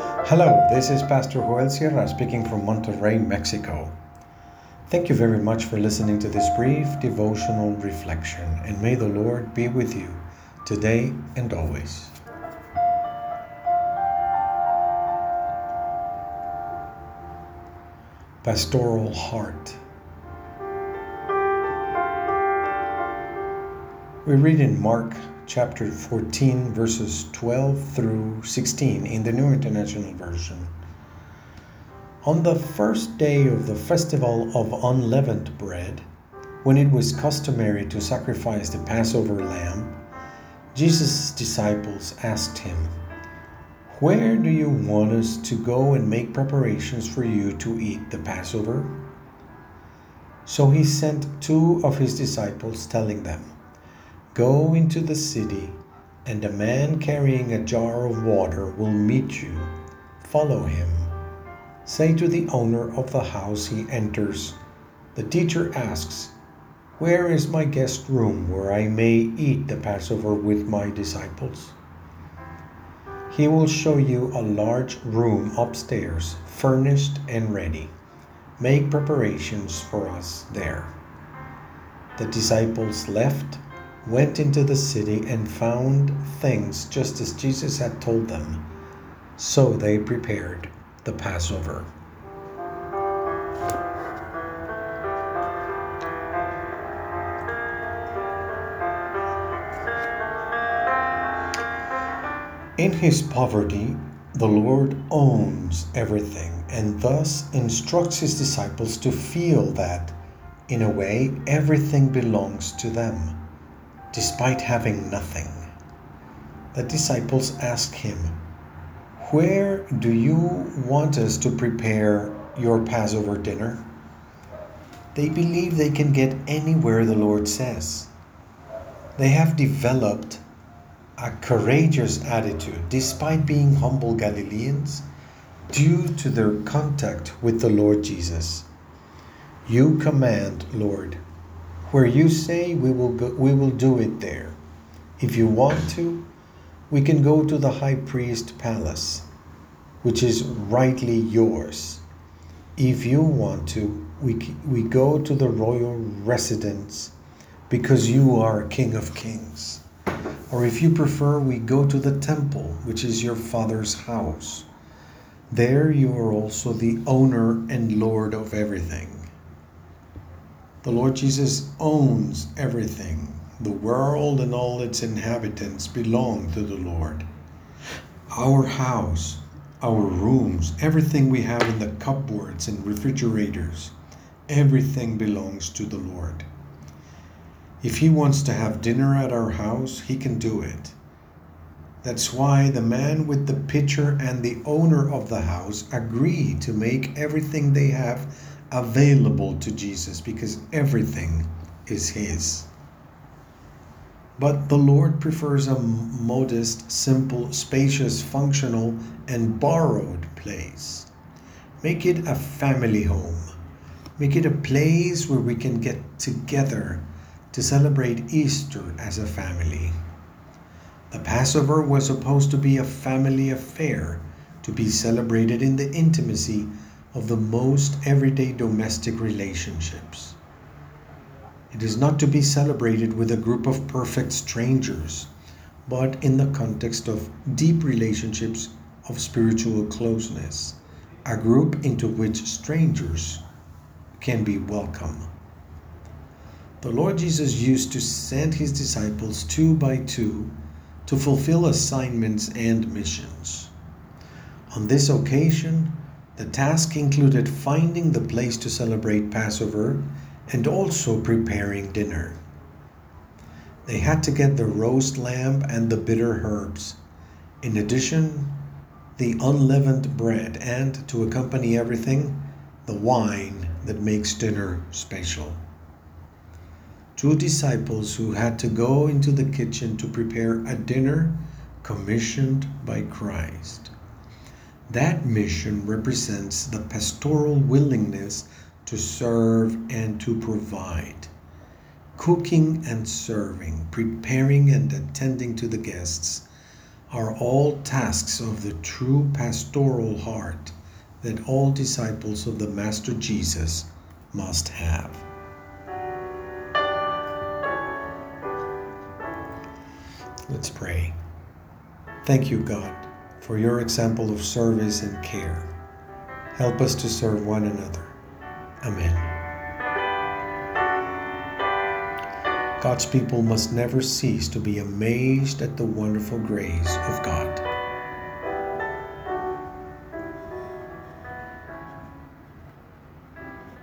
Hello, this is Pastor Joel Sierra speaking from Monterrey, Mexico. Thank you very much for listening to this brief devotional reflection, and may the Lord be with you today and always. Pastoral Heart. We read in Mark chapter 14, verses 12 through 16 in the New International Version. On the first day of the festival of unleavened bread, when it was customary to sacrifice the Passover lamb, Jesus' disciples asked him, Where do you want us to go and make preparations for you to eat the Passover? So he sent two of his disciples, telling them, Go into the city, and a man carrying a jar of water will meet you. Follow him. Say to the owner of the house he enters, The teacher asks, Where is my guest room where I may eat the Passover with my disciples? He will show you a large room upstairs, furnished and ready. Make preparations for us there. The disciples left went into the city and found things just as Jesus had told them. So they prepared the Passover. In his poverty, the Lord owns everything and thus instructs his disciples to feel that, in a way, everything belongs to them despite having nothing. The disciples ask him, Where do you want us to prepare your Passover dinner? They believe they can get anywhere the Lord says. They have developed a courageous attitude despite being humble Galileans due to their contact with the Lord Jesus. You command, Lord, where you say we will go, we will do it there. If you want to, we can go to the high priest palace, which is rightly yours. If you want to, we, we go to the royal residence because you are King of Kings. Or if you prefer, we go to the temple, which is your father's house. There you are also the owner and Lord of everything. The Lord Jesus owns everything. The world and all its inhabitants belong to the Lord. Our house, our rooms, everything we have in the cupboards and refrigerators, everything belongs to the Lord. If He wants to have dinner at our house, He can do it. That's why the man with the pitcher and the owner of the house agree to make everything they have available to Jesus because everything is His. But the Lord prefers a modest, simple, spacious, functional, and borrowed place. Make it a family home. Make it a place where we can get together to celebrate Easter as a family. The Passover was supposed to be a family affair to be celebrated in the intimacy of the most everyday domestic relationships. It is not to be celebrated with a group of perfect strangers, but in the context of deep relationships of spiritual closeness, a group into which strangers can be welcome. The Lord Jesus used to send his disciples two by two to fulfill assignments and missions. On this occasion, the task included finding the place to celebrate Passover and also preparing dinner. They had to get the roast lamb and the bitter herbs. In addition, the unleavened bread and, to accompany everything, the wine that makes dinner special. Two disciples who had to go into the kitchen to prepare a dinner commissioned by Christ. That mission represents the pastoral willingness to serve and to provide. Cooking and serving, preparing and attending to the guests, are all tasks of the true pastoral heart that all disciples of the Master Jesus must have. Let's pray. Thank you, God, for your example of service and care. Help us to serve one another. Amen. God's people must never cease to be amazed at the wonderful grace of God.